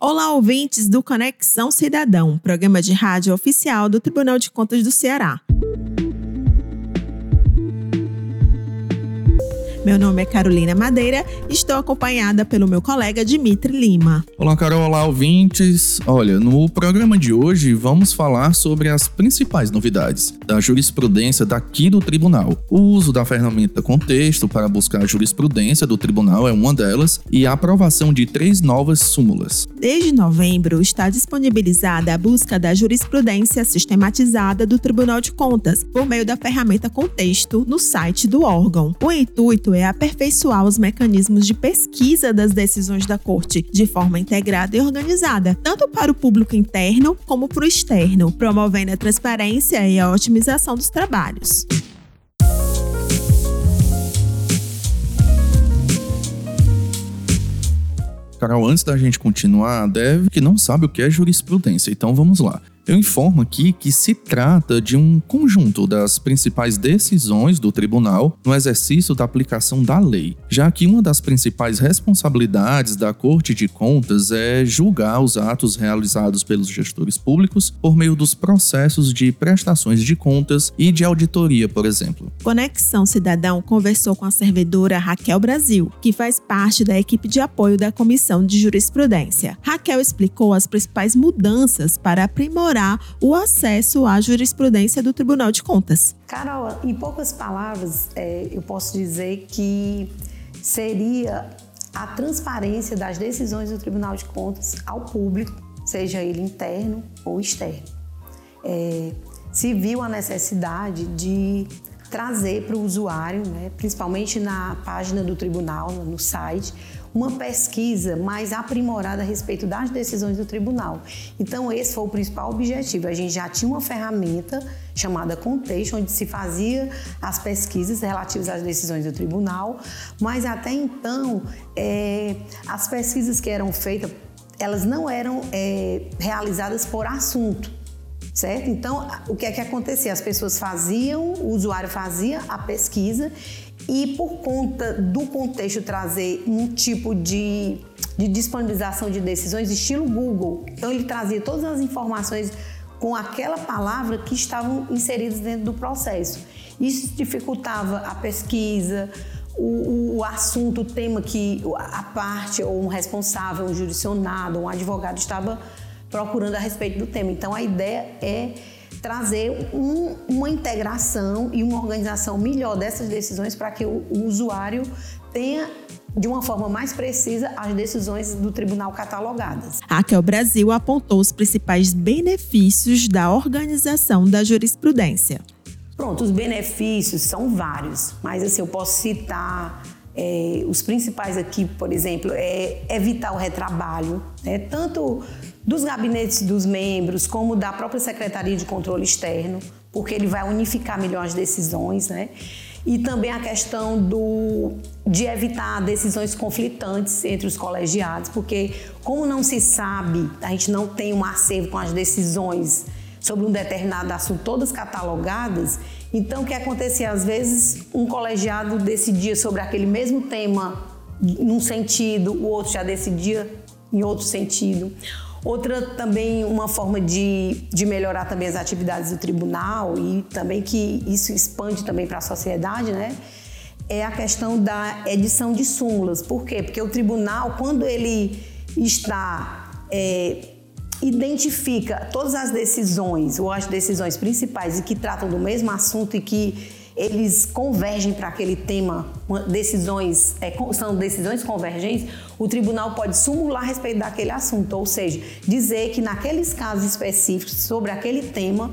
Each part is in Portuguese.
Olá, ouvintes do Conexão Cidadão, programa de rádio oficial do Tribunal de Contas do Ceará. Meu nome é Carolina Madeira e estou acompanhada pelo meu colega Dimitri Lima. Olá, Carol, olá, ouvintes. Olha, no programa de hoje vamos falar sobre as principais novidades da jurisprudência daqui do tribunal. O uso da ferramenta Contexto para buscar a jurisprudência do tribunal é uma delas e a aprovação de três novas súmulas. Desde novembro está disponibilizada a busca da jurisprudência sistematizada do Tribunal de Contas por meio da ferramenta Contexto no site do órgão. O intuito é aperfeiçoar os mecanismos de pesquisa das decisões da Corte de forma integrada e organizada, tanto para o público interno como para o externo, promovendo a transparência e a otimização dos trabalhos. Carol, antes da gente continuar, deve que não sabe o que é jurisprudência, então vamos lá. Eu informo aqui que se trata de um conjunto das principais decisões do tribunal no exercício da aplicação da lei, já que uma das principais responsabilidades da Corte de Contas é julgar os atos realizados pelos gestores públicos por meio dos processos de prestações de contas e de auditoria, por exemplo. Conexão Cidadão conversou com a servidora Raquel Brasil, que faz parte da equipe de apoio da Comissão de Jurisprudência. Raquel explicou as principais mudanças para aprimorar melhorar o acesso à jurisprudência do Tribunal de Contas. Carol, em poucas palavras, é, eu posso dizer que seria a transparência das decisões do Tribunal de Contas ao público, seja ele interno ou externo. É, se viu a necessidade de trazer para o usuário, né, principalmente na página do tribunal, no site, uma pesquisa mais aprimorada a respeito das decisões do tribunal. Então, esse foi o principal objetivo. A gente já tinha uma ferramenta chamada Contexto, onde se fazia as pesquisas relativas às decisões do tribunal, mas até então, é, as pesquisas que eram feitas, elas não eram é, realizadas por assunto certo? Então, o que é que acontecia? As pessoas faziam, o usuário fazia a pesquisa e por conta do contexto trazer um tipo de, de disponibilização de decisões estilo Google, então ele trazia todas as informações com aquela palavra que estavam inseridas dentro do processo. Isso dificultava a pesquisa, o, o, assunto, o tema que a parte ou um responsável, um jurisdicionado, um advogado estava procurando a respeito do tema. Então a ideia é trazer um, uma integração e uma organização melhor dessas decisões para que o, o usuário tenha de uma forma mais precisa as decisões do tribunal catalogadas. A Raquel Brasil apontou os principais benefícios da organização da jurisprudência. Pronto, os benefícios são vários, mas assim eu posso citar é, os principais aqui, por exemplo, é evitar o retrabalho, né? tanto dos gabinetes dos membros, como da própria Secretaria de Controle Externo, porque ele vai unificar melhor as decisões, né? E também a questão do, de evitar decisões conflitantes entre os colegiados, porque como não se sabe, a gente não tem um acervo com as decisões sobre um determinado assunto, todas catalogadas, então o que acontecia? Às vezes um colegiado decidia sobre aquele mesmo tema num sentido, o outro já decidia em outro sentido. Outra também, uma forma de, de melhorar também as atividades do tribunal e também que isso expande também para a sociedade, né? É a questão da edição de súmulas. Por quê? Porque o tribunal, quando ele está é, identifica todas as decisões ou as decisões principais e que tratam do mesmo assunto e que eles convergem para aquele tema, decisões é, são decisões convergentes, o tribunal pode sumular a respeito daquele assunto, ou seja, dizer que naqueles casos específicos sobre aquele tema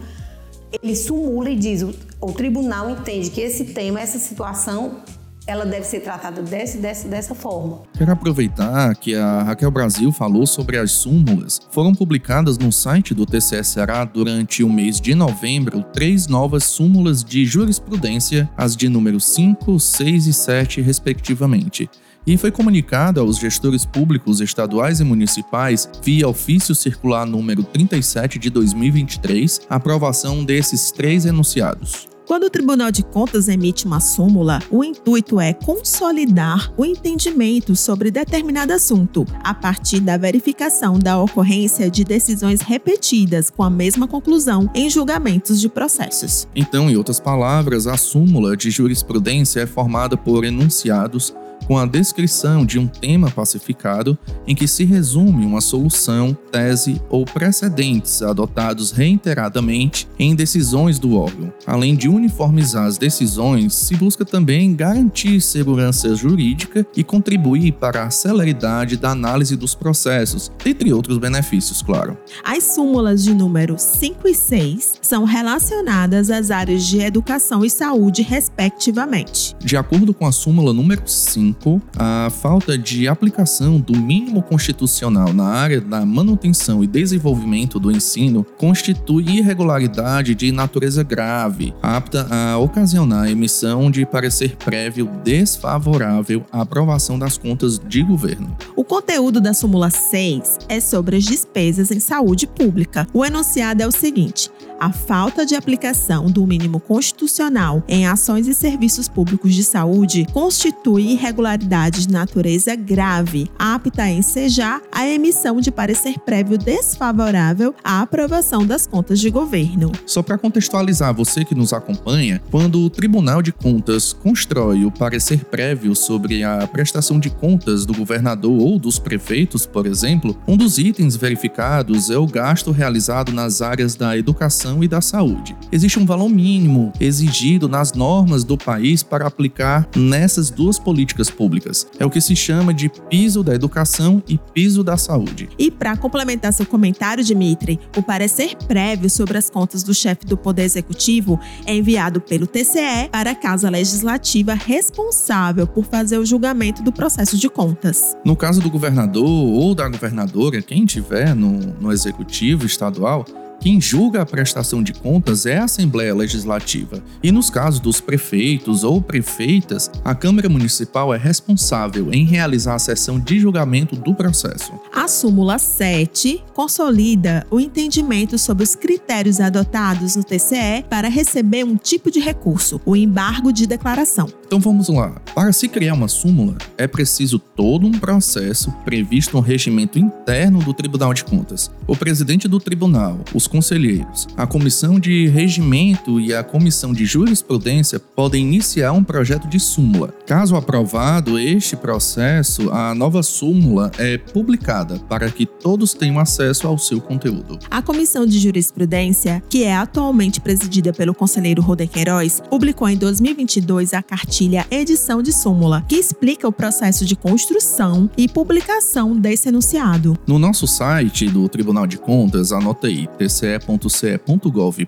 ele sumula e diz o, o tribunal entende que esse tema, essa situação ela deve ser tratada dessa, dessa, dessa forma. Quero aproveitar que a Raquel Brasil falou sobre as súmulas. Foram publicadas no site do TCE Ceará durante o mês de novembro três novas súmulas de jurisprudência, as de número 5, 6 e 7, respectivamente e foi comunicado aos gestores públicos estaduais e municipais, via ofício circular número 37 de 2023, a aprovação desses três enunciados. Quando o Tribunal de Contas emite uma súmula, o intuito é consolidar o entendimento sobre determinado assunto, a partir da verificação da ocorrência de decisões repetidas com a mesma conclusão em julgamentos de processos. Então, em outras palavras, a súmula de jurisprudência é formada por enunciados com a descrição de um tema pacificado em que se resume uma solução, tese ou precedentes adotados reiteradamente em decisões do órgão. Além de uniformizar as decisões, se busca também garantir segurança jurídica e contribuir para a celeridade da análise dos processos, entre outros benefícios, claro. As súmulas de número 5 e 6 são relacionadas às áreas de educação e saúde, respectivamente. De acordo com a súmula número 5, a falta de aplicação do mínimo constitucional na área da manutenção e desenvolvimento do ensino constitui irregularidade de natureza grave, apta a ocasionar a emissão de parecer prévio desfavorável à aprovação das contas de governo. O conteúdo da súmula 6 é sobre as despesas em saúde pública. O enunciado é o seguinte: a falta de aplicação do mínimo constitucional em ações e serviços públicos de saúde constitui irregularidade de natureza grave, apta a ensejar a emissão de parecer prévio desfavorável à aprovação das contas de governo. Só para contextualizar você que nos acompanha, quando o Tribunal de Contas constrói o parecer prévio sobre a prestação de contas do governador ou dos prefeitos, por exemplo, um dos itens verificados é o gasto realizado nas áreas da educação educação e da saúde. Existe um valor mínimo exigido nas normas do país para aplicar nessas duas políticas públicas. É o que se chama de piso da educação e piso da saúde. E para complementar seu comentário, Dimitri, o parecer prévio sobre as contas do chefe do Poder Executivo é enviado pelo TCE para a Casa Legislativa responsável por fazer o julgamento do processo de contas. No caso do governador ou da governadora, quem tiver no, no executivo estadual, quem julga a prestação de contas é a Assembleia Legislativa, e nos casos dos prefeitos ou prefeitas, a Câmara Municipal é responsável em realizar a sessão de julgamento do processo. A súmula 7 consolida o entendimento sobre os critérios adotados no TCE para receber um tipo de recurso, o embargo de declaração. Então vamos lá. Para se criar uma súmula, é preciso todo um processo previsto no regimento interno do Tribunal de Contas. O presidente do tribunal, os conselheiros, a comissão de regimento e a comissão de jurisprudência podem iniciar um projeto de súmula. Caso aprovado este processo, a nova súmula é publicada para que todos tenham acesso ao seu conteúdo. A comissão de jurisprudência, que é atualmente presidida pelo conselheiro Rodem Queiroz, publicou em 2022 a cartilha Edição de Súmula, que explica o processo de construção e publicação desse enunciado. No nosso site do Tribunal de Contas, anota aí, tce.ce.gov.br,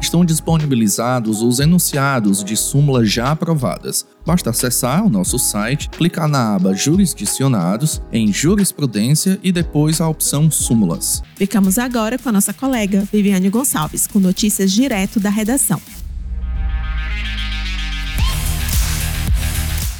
estão disponibilizados os enunciados de súmulas já aprovadas. Basta acessar o nosso site, clicar na aba Jurisdicionados, em Jurisprudência e depois a opção Súmulas. Ficamos agora com a nossa colega Viviane Gonçalves, com notícias direto da redação.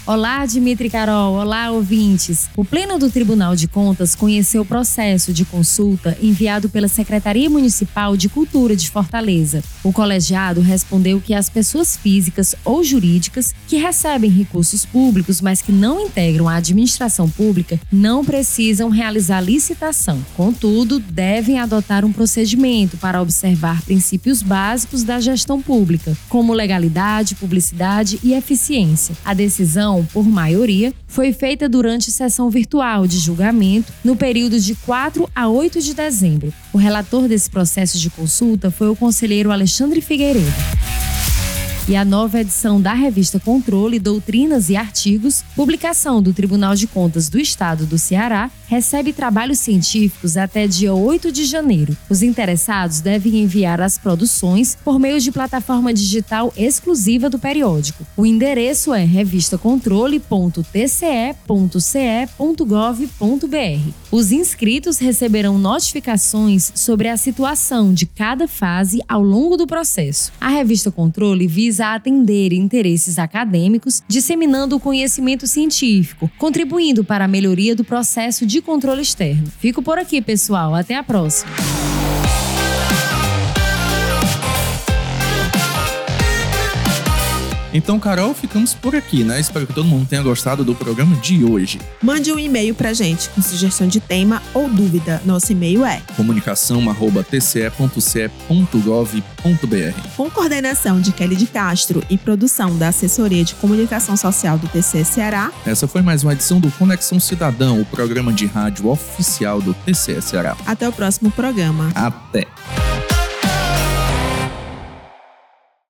Olá, Dimitri Carol. Olá, ouvintes. O Pleno do Tribunal de Contas conheceu o processo de consulta enviado pela Secretaria Municipal de Cultura de Fortaleza. O colegiado respondeu que as pessoas físicas ou jurídicas que recebem recursos públicos, mas que não integram a administração pública, não precisam realizar licitação. Contudo, devem adotar um procedimento para observar princípios básicos da gestão pública, como legalidade, publicidade e eficiência. A decisão por maioria, foi feita durante sessão virtual de julgamento no período de 4 a 8 de dezembro. O relator desse processo de consulta foi o conselheiro Alexandre Figueiredo e a nova edição da revista Controle, Doutrinas e Artigos, publicação do Tribunal de Contas do Estado do Ceará, recebe trabalhos científicos até dia 8 de janeiro. Os interessados devem enviar as produções por meio de plataforma digital exclusiva do periódico. O endereço é revistacontrole.tce.ce.gov.br. Os inscritos receberão notificações sobre a situação de cada fase ao longo do processo. A revista Controle visa visa atender interesses acadêmicos, disseminando o conhecimento científico, contribuindo para a melhoria do processo de controle externo. Fico por aqui, pessoal. Até a próxima. Então, Carol, ficamos por aqui, né? Espero que todo mundo tenha gostado do programa de hoje. Mande um e-mail pra gente com sugestão de tema ou dúvida. Nosso e-mail é comunicação@tce.gov.br. Com coordenação de Kelly de Castro e produção da Assessoria de Comunicação Social do TCE Ceará. Essa foi mais uma edição do Conexão Cidadão, o programa de rádio oficial do TCE Ceará. Até o próximo programa. Até.